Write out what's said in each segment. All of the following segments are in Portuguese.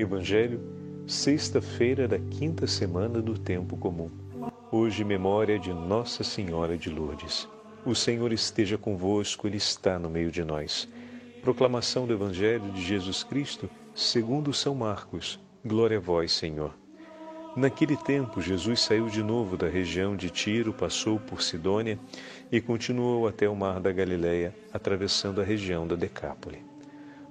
Evangelho, sexta-feira da quinta semana do Tempo Comum. Hoje, memória de Nossa Senhora de Lourdes. O Senhor esteja convosco, Ele está no meio de nós. Proclamação do Evangelho de Jesus Cristo, segundo São Marcos. Glória a vós, Senhor. Naquele tempo, Jesus saiu de novo da região de Tiro, passou por Sidônia e continuou até o mar da Galileia, atravessando a região da Decápole.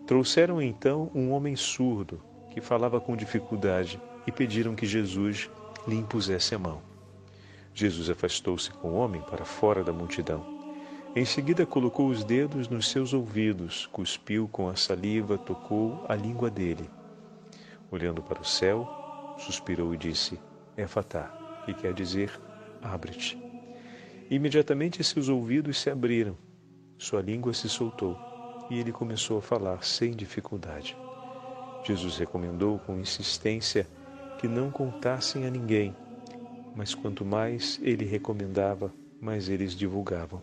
Trouxeram então um homem surdo que falava com dificuldade e pediram que Jesus lhe impusesse a mão. Jesus afastou-se com o homem para fora da multidão. Em seguida, colocou os dedos nos seus ouvidos, cuspiu com a saliva, tocou a língua dele. Olhando para o céu, suspirou e disse: Efatá, que quer dizer abre-te. Imediatamente seus ouvidos se abriram, sua língua se soltou e ele começou a falar sem dificuldade. Jesus recomendou com insistência que não contassem a ninguém, mas quanto mais ele recomendava, mais eles divulgavam.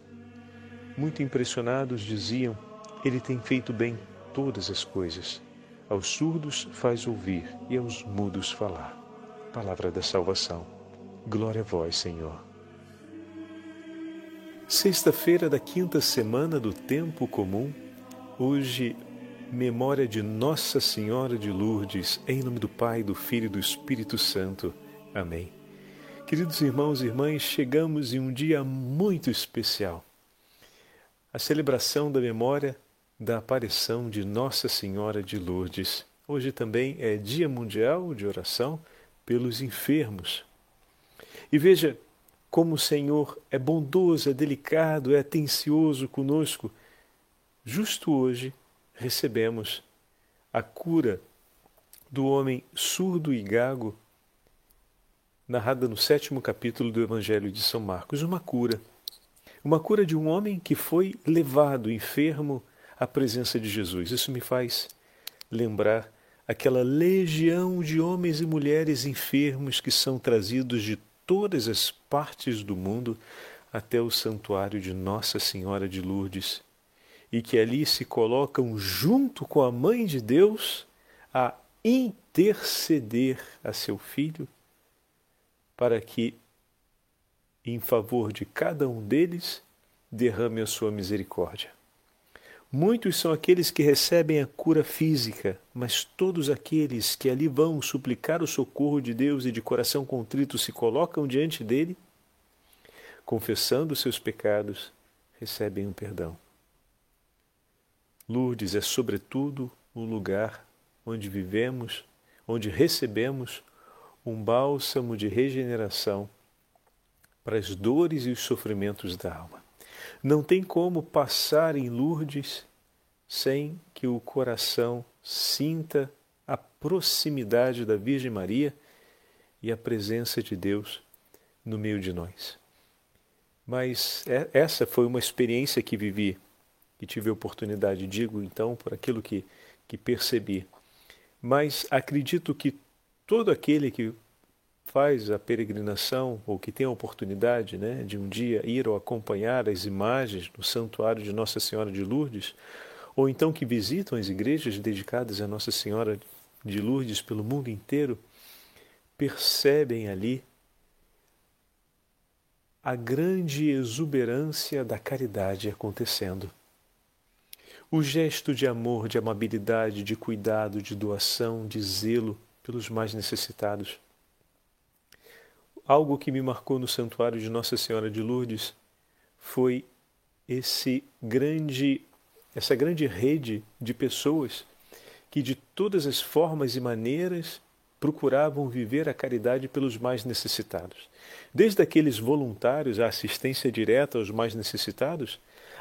Muito impressionados diziam: Ele tem feito bem todas as coisas. Aos surdos faz ouvir e aos mudos falar. Palavra da salvação. Glória a vós, Senhor. Sexta-feira da quinta semana do Tempo Comum, hoje, memória de Nossa Senhora de Lourdes, em nome do Pai, do Filho e do Espírito Santo. Amém. Queridos irmãos e irmãs, chegamos em um dia muito especial a celebração da memória da aparição de Nossa Senhora de Lourdes. Hoje também é Dia Mundial de Oração pelos Enfermos. E veja, como o Senhor é bondoso, é delicado, é atencioso conosco. Justo hoje recebemos a cura do homem surdo e gago, narrada no sétimo capítulo do Evangelho de São Marcos. Uma cura. Uma cura de um homem que foi levado enfermo à presença de Jesus. Isso me faz lembrar aquela legião de homens e mulheres enfermos que são trazidos de todas as partes do mundo até o santuário de Nossa Senhora de Lourdes e que ali se colocam junto com a Mãe de Deus a interceder a seu filho para que, em favor de cada um deles, derrame a sua misericórdia. Muitos são aqueles que recebem a cura física, mas todos aqueles que ali vão suplicar o socorro de Deus e de coração contrito se colocam diante dele, confessando seus pecados, recebem um perdão. Lourdes é, sobretudo, o lugar onde vivemos, onde recebemos um bálsamo de regeneração para as dores e os sofrimentos da alma. Não tem como passar em Lourdes sem que o coração sinta a proximidade da Virgem Maria e a presença de Deus no meio de nós. Mas é, essa foi uma experiência que vivi, que tive a oportunidade, digo então, por aquilo que, que percebi. Mas acredito que todo aquele que faz a peregrinação ou que tem a oportunidade né, de um dia ir ou acompanhar as imagens do santuário de Nossa Senhora de Lourdes, ou então que visitam as igrejas dedicadas a Nossa Senhora de Lourdes pelo mundo inteiro, percebem ali a grande exuberância da caridade acontecendo. O gesto de amor, de amabilidade, de cuidado, de doação, de zelo pelos mais necessitados algo que me marcou no santuário de Nossa Senhora de Lourdes foi esse grande essa grande rede de pessoas que de todas as formas e maneiras procuravam viver a caridade pelos mais necessitados. Desde aqueles voluntários à assistência direta aos mais necessitados,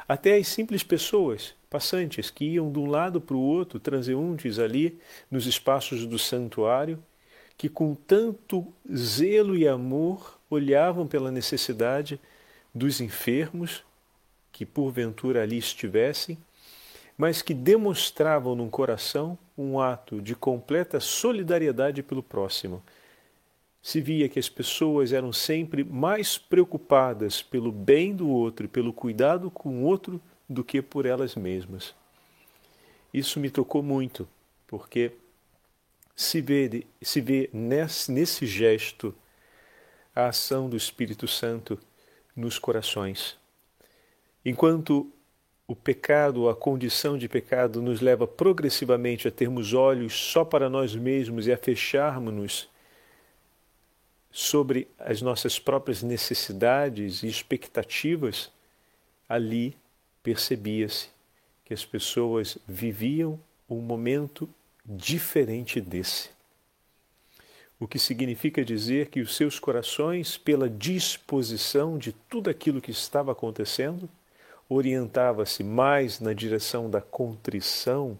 até as simples pessoas, passantes, que iam de um lado para o outro, transeuntes ali nos espaços do santuário que com tanto zelo e amor olhavam pela necessidade dos enfermos que porventura ali estivessem, mas que demonstravam no coração um ato de completa solidariedade pelo próximo. Se via que as pessoas eram sempre mais preocupadas pelo bem do outro e pelo cuidado com o outro do que por elas mesmas. Isso me tocou muito, porque se vê, se vê nesse, nesse gesto a ação do Espírito Santo nos corações. Enquanto o pecado, a condição de pecado, nos leva progressivamente a termos olhos só para nós mesmos e a fecharmos-nos sobre as nossas próprias necessidades e expectativas, ali percebia-se que as pessoas viviam um momento diferente desse. O que significa dizer que os seus corações, pela disposição de tudo aquilo que estava acontecendo, orientava-se mais na direção da contrição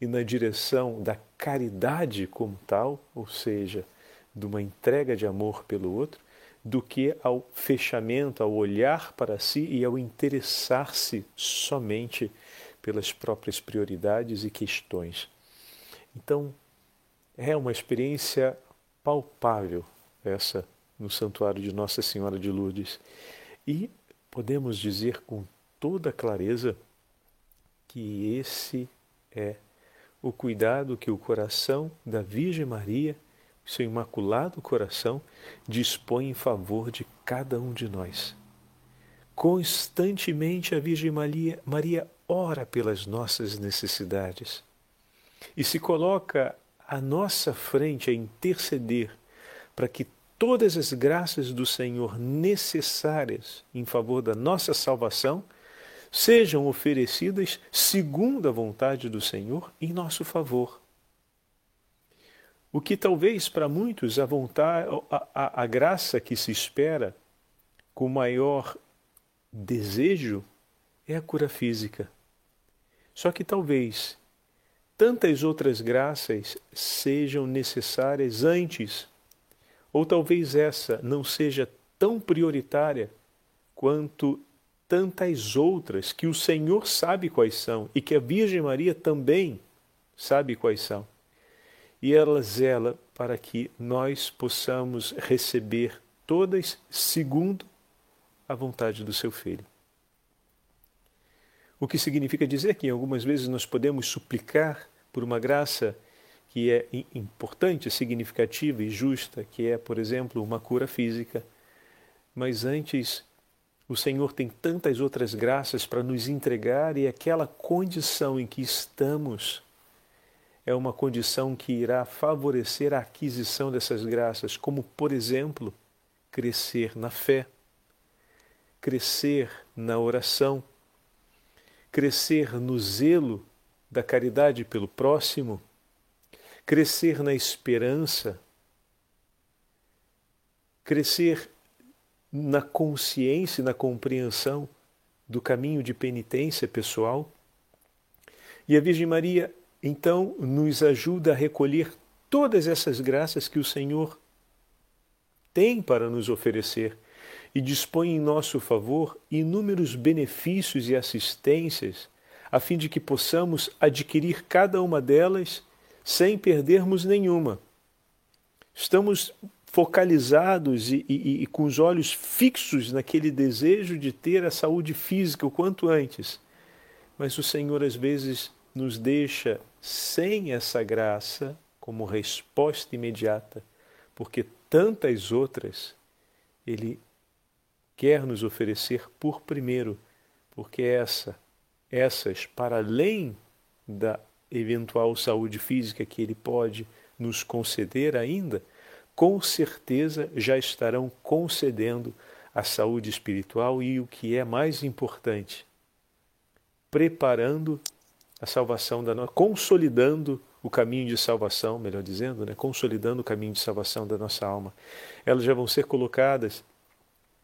e na direção da caridade como tal, ou seja, de uma entrega de amor pelo outro, do que ao fechamento, ao olhar para si e ao interessar-se somente pelas próprias prioridades e questões. Então, é uma experiência palpável essa no santuário de Nossa Senhora de Lourdes. E podemos dizer com toda clareza que esse é o cuidado que o coração da Virgem Maria, seu imaculado coração, dispõe em favor de cada um de nós. Constantemente a Virgem Maria, Maria ora pelas nossas necessidades e se coloca à nossa frente a interceder para que todas as graças do Senhor necessárias em favor da nossa salvação sejam oferecidas segundo a vontade do Senhor em nosso favor. O que talvez para muitos a vontade, a, a, a graça que se espera com maior desejo é a cura física. Só que talvez tantas outras graças sejam necessárias antes ou talvez essa não seja tão prioritária quanto tantas outras que o Senhor sabe quais são e que a Virgem Maria também sabe quais são. E ela zela para que nós possamos receber todas segundo a vontade do seu Filho. O que significa dizer que algumas vezes nós podemos suplicar por uma graça que é importante, significativa e justa, que é, por exemplo, uma cura física. Mas antes, o Senhor tem tantas outras graças para nos entregar e aquela condição em que estamos é uma condição que irá favorecer a aquisição dessas graças, como, por exemplo, crescer na fé, crescer na oração, crescer no zelo da caridade pelo próximo crescer na esperança, crescer na consciência e na compreensão do caminho de penitência pessoal. E a Virgem Maria, então, nos ajuda a recolher todas essas graças que o Senhor tem para nos oferecer e dispõe em nosso favor inúmeros benefícios e assistências, a fim de que possamos adquirir cada uma delas sem perdermos nenhuma. Estamos focalizados e, e, e, com os olhos fixos naquele desejo de ter a saúde física o quanto antes. Mas o Senhor às vezes nos deixa sem essa graça como resposta imediata, porque tantas outras Ele quer nos oferecer por primeiro, porque essa, essas, para além da eventual saúde física que Ele pode nos conceder ainda, com certeza já estarão concedendo a saúde espiritual e o que é mais importante, preparando a salvação da nossa, consolidando o caminho de salvação, melhor dizendo, né? consolidando o caminho de salvação da nossa alma. Elas já vão ser colocadas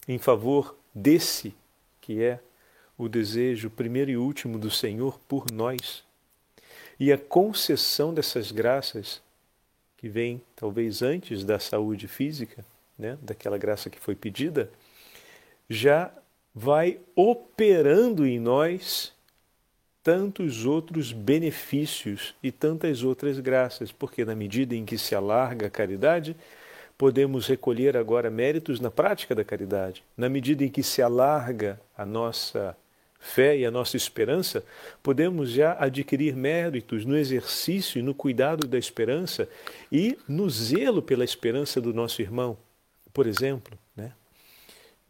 em favor desse que é o desejo primeiro e último do Senhor por nós, e a concessão dessas graças, que vem talvez antes da saúde física, né, daquela graça que foi pedida, já vai operando em nós tantos outros benefícios e tantas outras graças, porque na medida em que se alarga a caridade, podemos recolher agora méritos na prática da caridade. Na medida em que se alarga a nossa fé e a nossa esperança, podemos já adquirir méritos no exercício e no cuidado da esperança e no zelo pela esperança do nosso irmão, por exemplo. Né?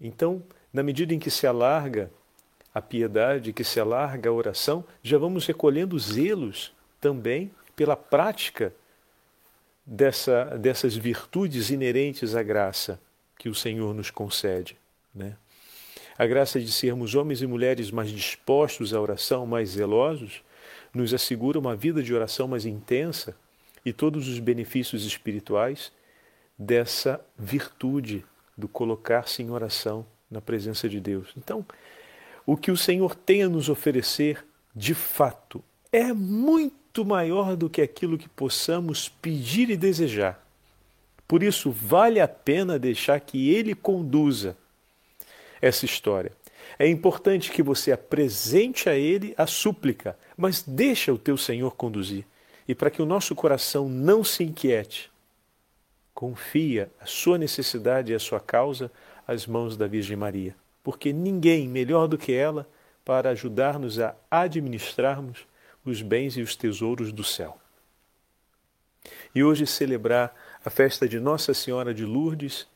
Então, na medida em que se alarga a piedade, que se alarga a oração, já vamos recolhendo zelos também pela prática dessa, dessas virtudes inerentes à graça que o Senhor nos concede. Né? A graça de sermos homens e mulheres mais dispostos à oração, mais zelosos, nos assegura uma vida de oração mais intensa e todos os benefícios espirituais dessa virtude do colocar-se em oração na presença de Deus. Então, o que o Senhor tem a nos oferecer, de fato, é muito maior do que aquilo que possamos pedir e desejar. Por isso, vale a pena deixar que Ele conduza essa história. É importante que você apresente a Ele a súplica, mas deixa o teu Senhor conduzir. E para que o nosso coração não se inquiete, confia a sua necessidade e a sua causa às mãos da Virgem Maria, porque ninguém melhor do que ela para ajudar-nos a administrarmos os bens e os tesouros do céu. E hoje celebrar a festa de Nossa Senhora de Lourdes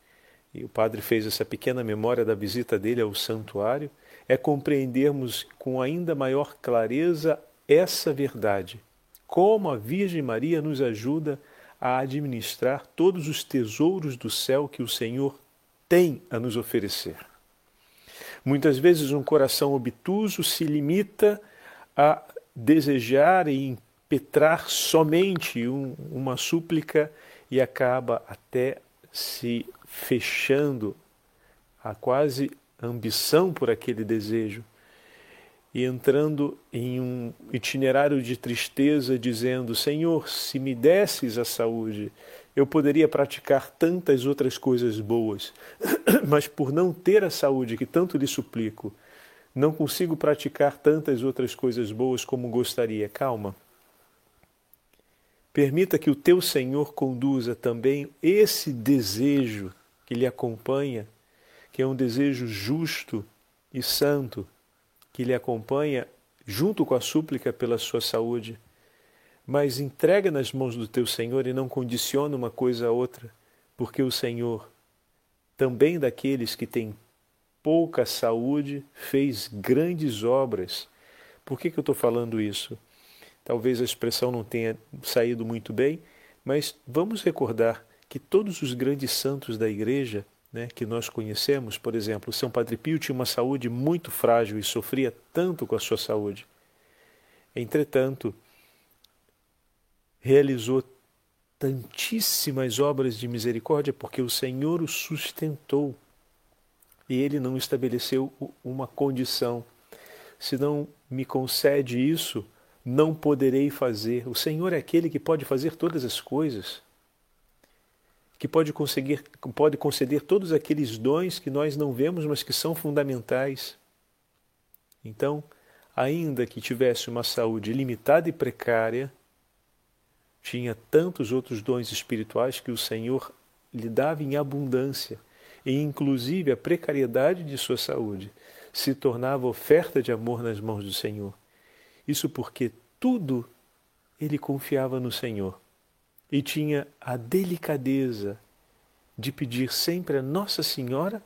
e o padre fez essa pequena memória da visita dele ao santuário, é compreendermos com ainda maior clareza essa verdade. Como a Virgem Maria nos ajuda a administrar todos os tesouros do céu que o Senhor tem a nos oferecer. Muitas vezes um coração obtuso se limita a desejar e impetrar somente um, uma súplica e acaba até se fechando a quase ambição por aquele desejo e entrando em um itinerário de tristeza, dizendo: Senhor, se me desses a saúde, eu poderia praticar tantas outras coisas boas, mas por não ter a saúde que tanto lhe suplico, não consigo praticar tantas outras coisas boas como gostaria. Calma. Permita que o teu Senhor conduza também esse desejo que lhe acompanha, que é um desejo justo e santo, que lhe acompanha junto com a súplica pela sua saúde. Mas entrega nas mãos do teu Senhor e não condiciona uma coisa a outra, porque o Senhor, também daqueles que têm pouca saúde, fez grandes obras. Por que, que eu estou falando isso? Talvez a expressão não tenha saído muito bem, mas vamos recordar que todos os grandes santos da igreja né, que nós conhecemos, por exemplo, São Padre Pio tinha uma saúde muito frágil e sofria tanto com a sua saúde. Entretanto, realizou tantíssimas obras de misericórdia porque o Senhor o sustentou e ele não estabeleceu uma condição. Se não me concede isso, não poderei fazer. O Senhor é aquele que pode fazer todas as coisas que pode, conseguir, pode conceder todos aqueles dons que nós não vemos, mas que são fundamentais. Então, ainda que tivesse uma saúde limitada e precária, tinha tantos outros dons espirituais que o Senhor lhe dava em abundância, e inclusive a precariedade de sua saúde se tornava oferta de amor nas mãos do Senhor. Isso porque tudo ele confiava no Senhor e tinha a delicadeza de pedir sempre a Nossa Senhora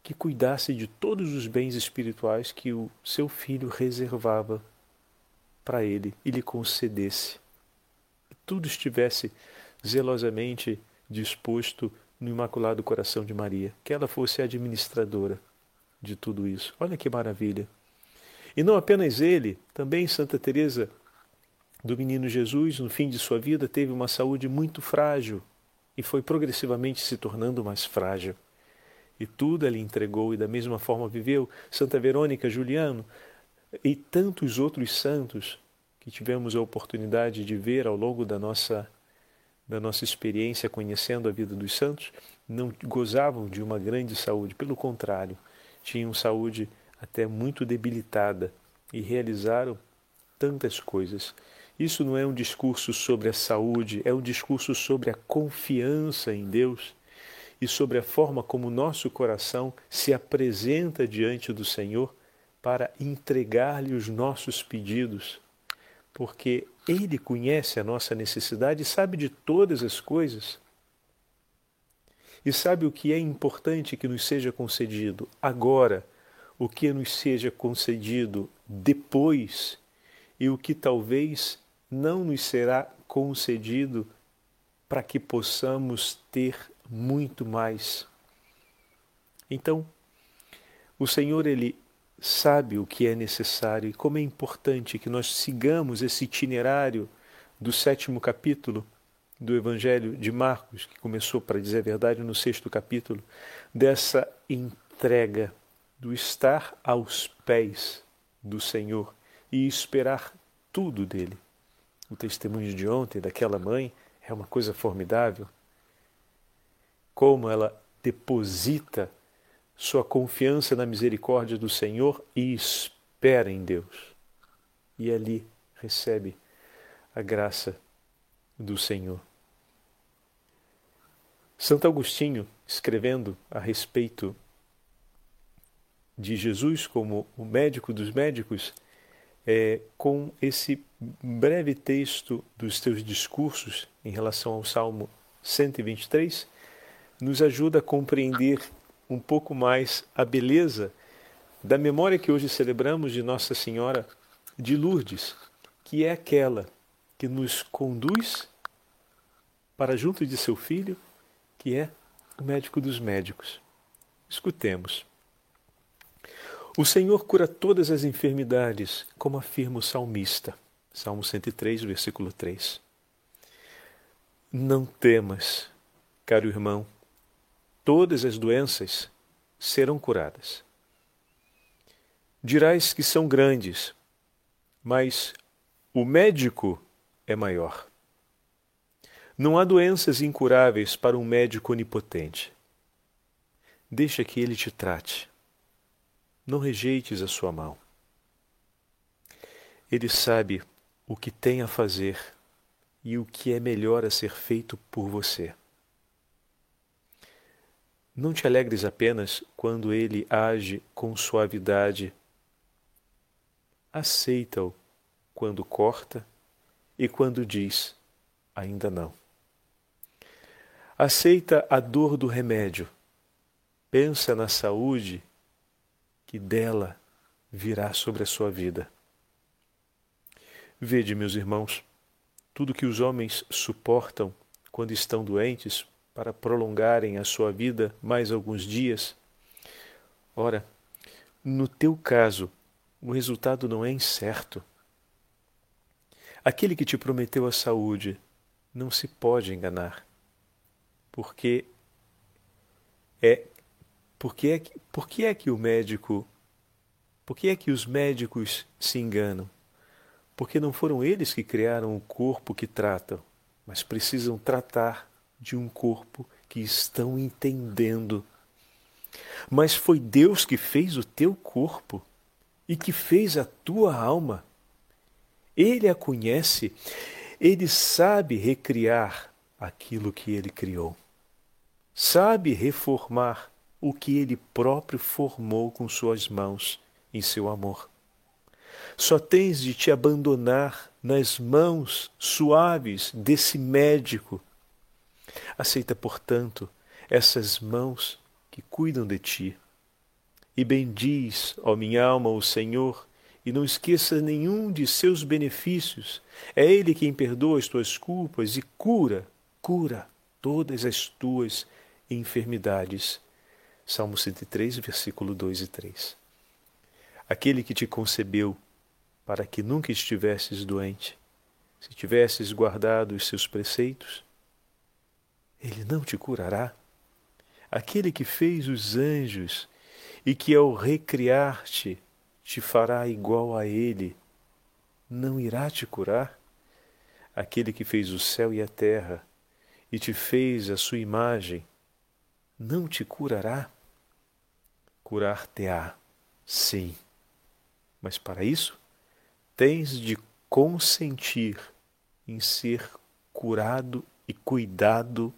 que cuidasse de todos os bens espirituais que o seu filho reservava para ele e lhe concedesse. Que tudo estivesse zelosamente disposto no Imaculado Coração de Maria, que ela fosse administradora de tudo isso. Olha que maravilha. E não apenas ele, também Santa Teresa do menino Jesus, no fim de sua vida, teve uma saúde muito frágil e foi progressivamente se tornando mais frágil. E tudo ele entregou e da mesma forma viveu Santa Verônica Juliano e tantos outros santos que tivemos a oportunidade de ver ao longo da nossa da nossa experiência conhecendo a vida dos santos, não gozavam de uma grande saúde, pelo contrário, tinham saúde até muito debilitada e realizaram tantas coisas. Isso não é um discurso sobre a saúde, é um discurso sobre a confiança em Deus e sobre a forma como o nosso coração se apresenta diante do Senhor para entregar-lhe os nossos pedidos, porque Ele conhece a nossa necessidade e sabe de todas as coisas. E sabe o que é importante que nos seja concedido agora, o que nos seja concedido depois e o que talvez não nos será concedido para que possamos ter muito mais. Então, o Senhor ele sabe o que é necessário e como é importante que nós sigamos esse itinerário do sétimo capítulo do Evangelho de Marcos, que começou, para dizer a verdade, no sexto capítulo, dessa entrega, do estar aos pés do Senhor e esperar tudo dele. O testemunho de ontem daquela mãe é uma coisa formidável. Como ela deposita sua confiança na misericórdia do Senhor e espera em Deus. E ali recebe a graça do Senhor. Santo Agostinho, escrevendo a respeito de Jesus como o médico dos médicos, é, com esse breve texto dos teus discursos em relação ao Salmo 123, nos ajuda a compreender um pouco mais a beleza da memória que hoje celebramos de Nossa Senhora de Lourdes, que é aquela que nos conduz para junto de seu filho, que é o médico dos médicos. Escutemos. O Senhor cura todas as enfermidades, como afirma o salmista. Salmo 103, versículo 3. Não temas, caro irmão, todas as doenças serão curadas. Dirás que são grandes, mas o médico é maior. Não há doenças incuráveis para um médico onipotente. Deixa que ele te trate. Não rejeites a sua mão. Ele sabe o que tem a fazer e o que é melhor a ser feito por você. Não te alegres apenas quando ele age com suavidade. Aceita-o quando corta e quando diz: ainda não. Aceita a dor do remédio. Pensa na saúde que dela virá sobre a sua vida. Vede, meus irmãos, tudo que os homens suportam quando estão doentes para prolongarem a sua vida mais alguns dias. Ora, no teu caso, o resultado não é incerto. Aquele que te prometeu a saúde não se pode enganar, porque é porque é que, porque é que o médico por que é que os médicos se enganam? Porque não foram eles que criaram o corpo que tratam, mas precisam tratar de um corpo que estão entendendo. Mas foi Deus que fez o teu corpo e que fez a tua alma. Ele a conhece, ele sabe recriar aquilo que ele criou, sabe reformar o que ele próprio formou com suas mãos em seu amor. Só tens de te abandonar nas mãos suaves desse médico Aceita, portanto, essas mãos que cuidam de ti. E bendiz, ó minha alma, o Senhor, e não esqueça nenhum de seus benefícios. É Ele quem perdoa as tuas culpas e cura, cura todas as tuas enfermidades. Salmo 103, versículo 2 e 3. Aquele que te concebeu para que nunca estivesses doente, se tivesses guardado os seus preceitos, ele não te curará? Aquele que fez os anjos e que ao recriar-te te fará igual a ele, não irá te curar? Aquele que fez o céu e a terra e te fez a sua imagem, não te curará? Curar-te-á, sim, mas para isso tens de consentir em ser curado e cuidado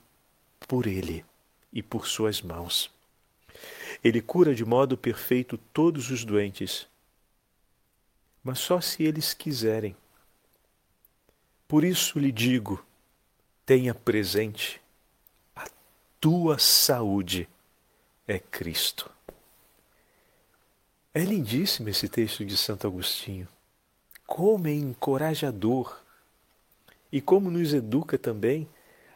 por Ele e por Suas mãos. Ele cura de modo perfeito todos os doentes mas só se eles quiserem. Por isso lhe digo: tenha presente, a tua saúde é Cristo. É lindíssimo esse texto de Santo Agostinho. Como é encorajador e como nos educa também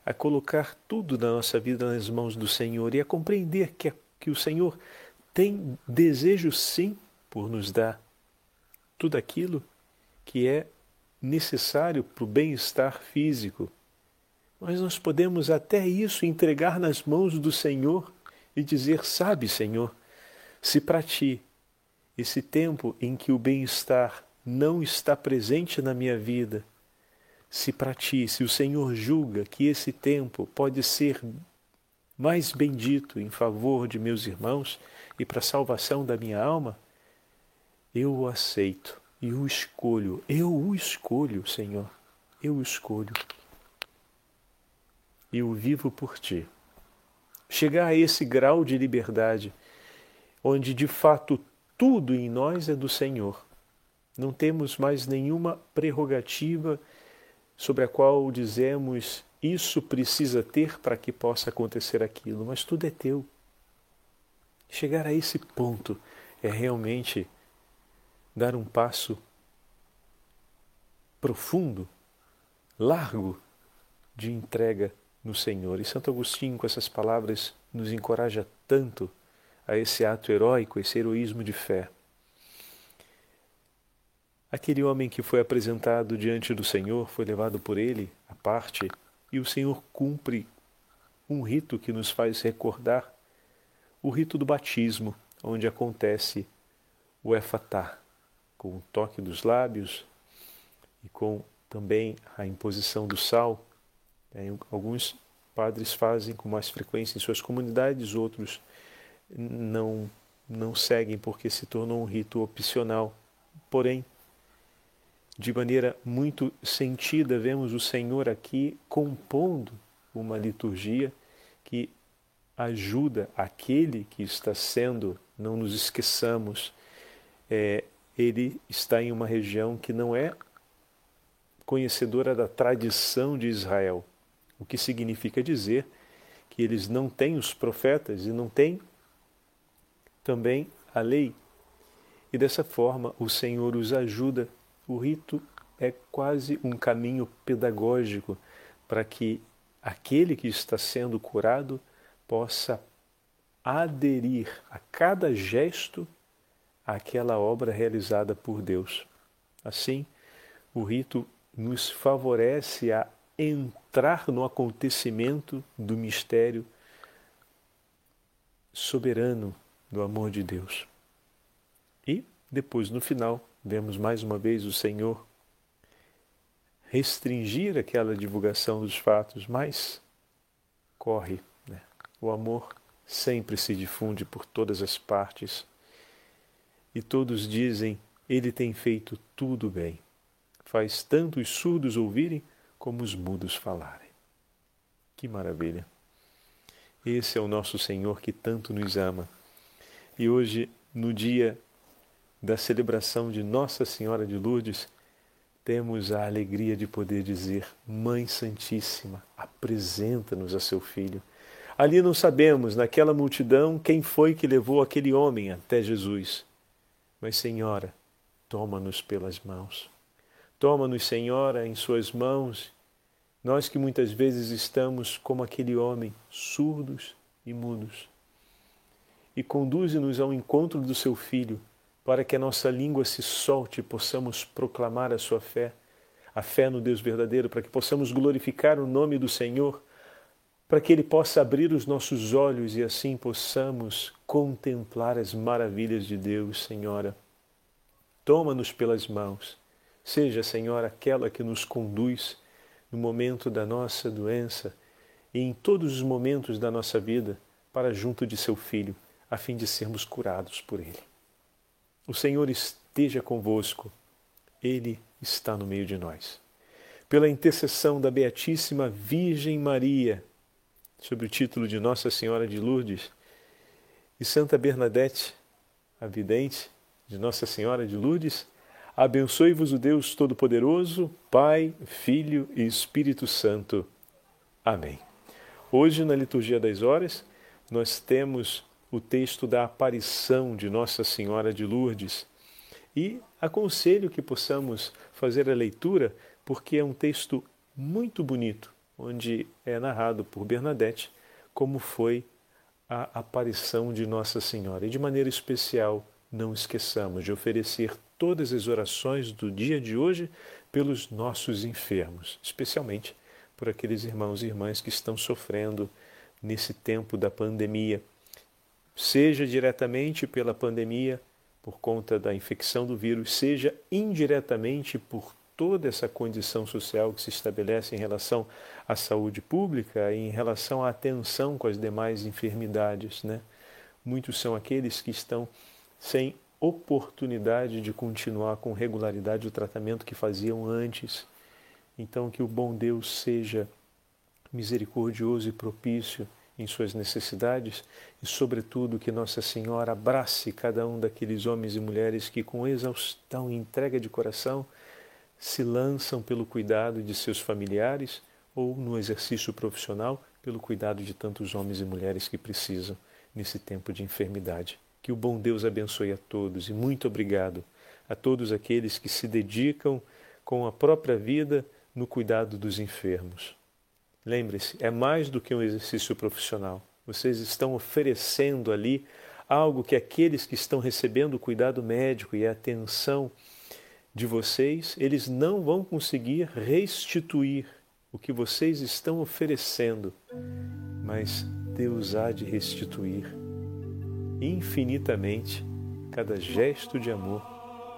a colocar tudo na nossa vida nas mãos do Senhor e a compreender que, que o Senhor tem desejo sim por nos dar tudo aquilo que é necessário para o bem-estar físico. Mas nós podemos até isso entregar nas mãos do Senhor e dizer: Sabe, Senhor, se para ti esse tempo em que o bem-estar não está presente na minha vida, se para ti, se o Senhor julga que esse tempo pode ser mais bendito em favor de meus irmãos e para a salvação da minha alma, eu o aceito e o escolho. Eu o escolho, Senhor. Eu o escolho. E o vivo por ti. Chegar a esse grau de liberdade, onde de fato tudo em nós é do Senhor. Não temos mais nenhuma prerrogativa sobre a qual dizemos isso precisa ter para que possa acontecer aquilo, mas tudo é teu. Chegar a esse ponto é realmente dar um passo profundo, largo de entrega no Senhor. E Santo Agostinho, com essas palavras, nos encoraja tanto a esse ato heróico, esse heroísmo de fé. Aquele homem que foi apresentado diante do Senhor foi levado por ele à parte e o Senhor cumpre um rito que nos faz recordar o rito do batismo, onde acontece o efatá, com o toque dos lábios e com também a imposição do sal. Alguns padres fazem com mais frequência em suas comunidades, outros não não seguem porque se tornou um rito opcional. Porém, de maneira muito sentida, vemos o Senhor aqui compondo uma liturgia que ajuda aquele que está sendo, não nos esqueçamos, é, ele está em uma região que não é conhecedora da tradição de Israel, o que significa dizer que eles não têm os profetas e não têm também a lei. E dessa forma o Senhor os ajuda o rito é quase um caminho pedagógico para que aquele que está sendo curado possa aderir a cada gesto àquela obra realizada por Deus. Assim, o rito nos favorece a entrar no acontecimento do mistério soberano do amor de Deus. E depois, no final, vemos mais uma vez o Senhor restringir aquela divulgação dos fatos, mas corre. Né? O amor sempre se difunde por todas as partes e todos dizem: Ele tem feito tudo bem. Faz tanto os surdos ouvirem como os mudos falarem. Que maravilha! Esse é o nosso Senhor que tanto nos ama. E hoje, no dia da celebração de Nossa Senhora de Lourdes, temos a alegria de poder dizer: Mãe Santíssima, apresenta-nos a seu filho. Ali não sabemos, naquela multidão, quem foi que levou aquele homem até Jesus. Mas, Senhora, toma-nos pelas mãos. Toma-nos, Senhora, em Suas mãos, nós que muitas vezes estamos como aquele homem, surdos e mudos. E conduze-nos ao encontro do Seu Filho para que a nossa língua se solte e possamos proclamar a sua fé, a fé no Deus verdadeiro, para que possamos glorificar o nome do Senhor, para que Ele possa abrir os nossos olhos e assim possamos contemplar as maravilhas de Deus, Senhora. Toma-nos pelas mãos, seja, Senhor, aquela que nos conduz no momento da nossa doença e em todos os momentos da nossa vida para junto de Seu Filho, a fim de sermos curados por Ele. O Senhor esteja convosco, Ele está no meio de nós. Pela intercessão da Beatíssima Virgem Maria, sob o título de Nossa Senhora de Lourdes, e Santa Bernadette, a vidente de Nossa Senhora de Lourdes, Abençoe-vos o Deus Todo-Poderoso, Pai, Filho e Espírito Santo. Amém. Hoje, na liturgia das horas, nós temos o texto da aparição de Nossa Senhora de Lourdes e aconselho que possamos fazer a leitura porque é um texto muito bonito, onde é narrado por Bernadette como foi a aparição de Nossa Senhora. E de maneira especial, não esqueçamos de oferecer todas as orações do dia de hoje pelos nossos enfermos, especialmente por aqueles irmãos e irmãs que estão sofrendo nesse tempo da pandemia, seja diretamente pela pandemia, por conta da infecção do vírus, seja indiretamente por toda essa condição social que se estabelece em relação à saúde pública e em relação à atenção com as demais enfermidades. Né? Muitos são aqueles que estão sem oportunidade de continuar com regularidade o tratamento que faziam antes. Então, que o bom Deus seja misericordioso e propício em suas necessidades e, sobretudo, que Nossa Senhora abrace cada um daqueles homens e mulheres que, com exaustão e entrega de coração, se lançam pelo cuidado de seus familiares ou no exercício profissional pelo cuidado de tantos homens e mulheres que precisam nesse tempo de enfermidade. Que o bom Deus abençoe a todos e muito obrigado a todos aqueles que se dedicam com a própria vida no cuidado dos enfermos. Lembre-se, é mais do que um exercício profissional. Vocês estão oferecendo ali algo que aqueles que estão recebendo o cuidado médico e a atenção de vocês, eles não vão conseguir restituir o que vocês estão oferecendo, mas Deus há de restituir infinitamente cada gesto de amor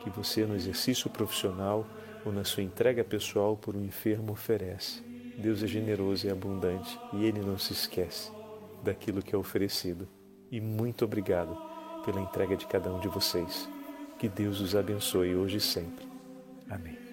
que você no exercício profissional ou na sua entrega pessoal por um enfermo oferece. Deus é generoso e abundante e Ele não se esquece daquilo que é oferecido. E muito obrigado pela entrega de cada um de vocês. Que Deus os abençoe hoje e sempre. Amém.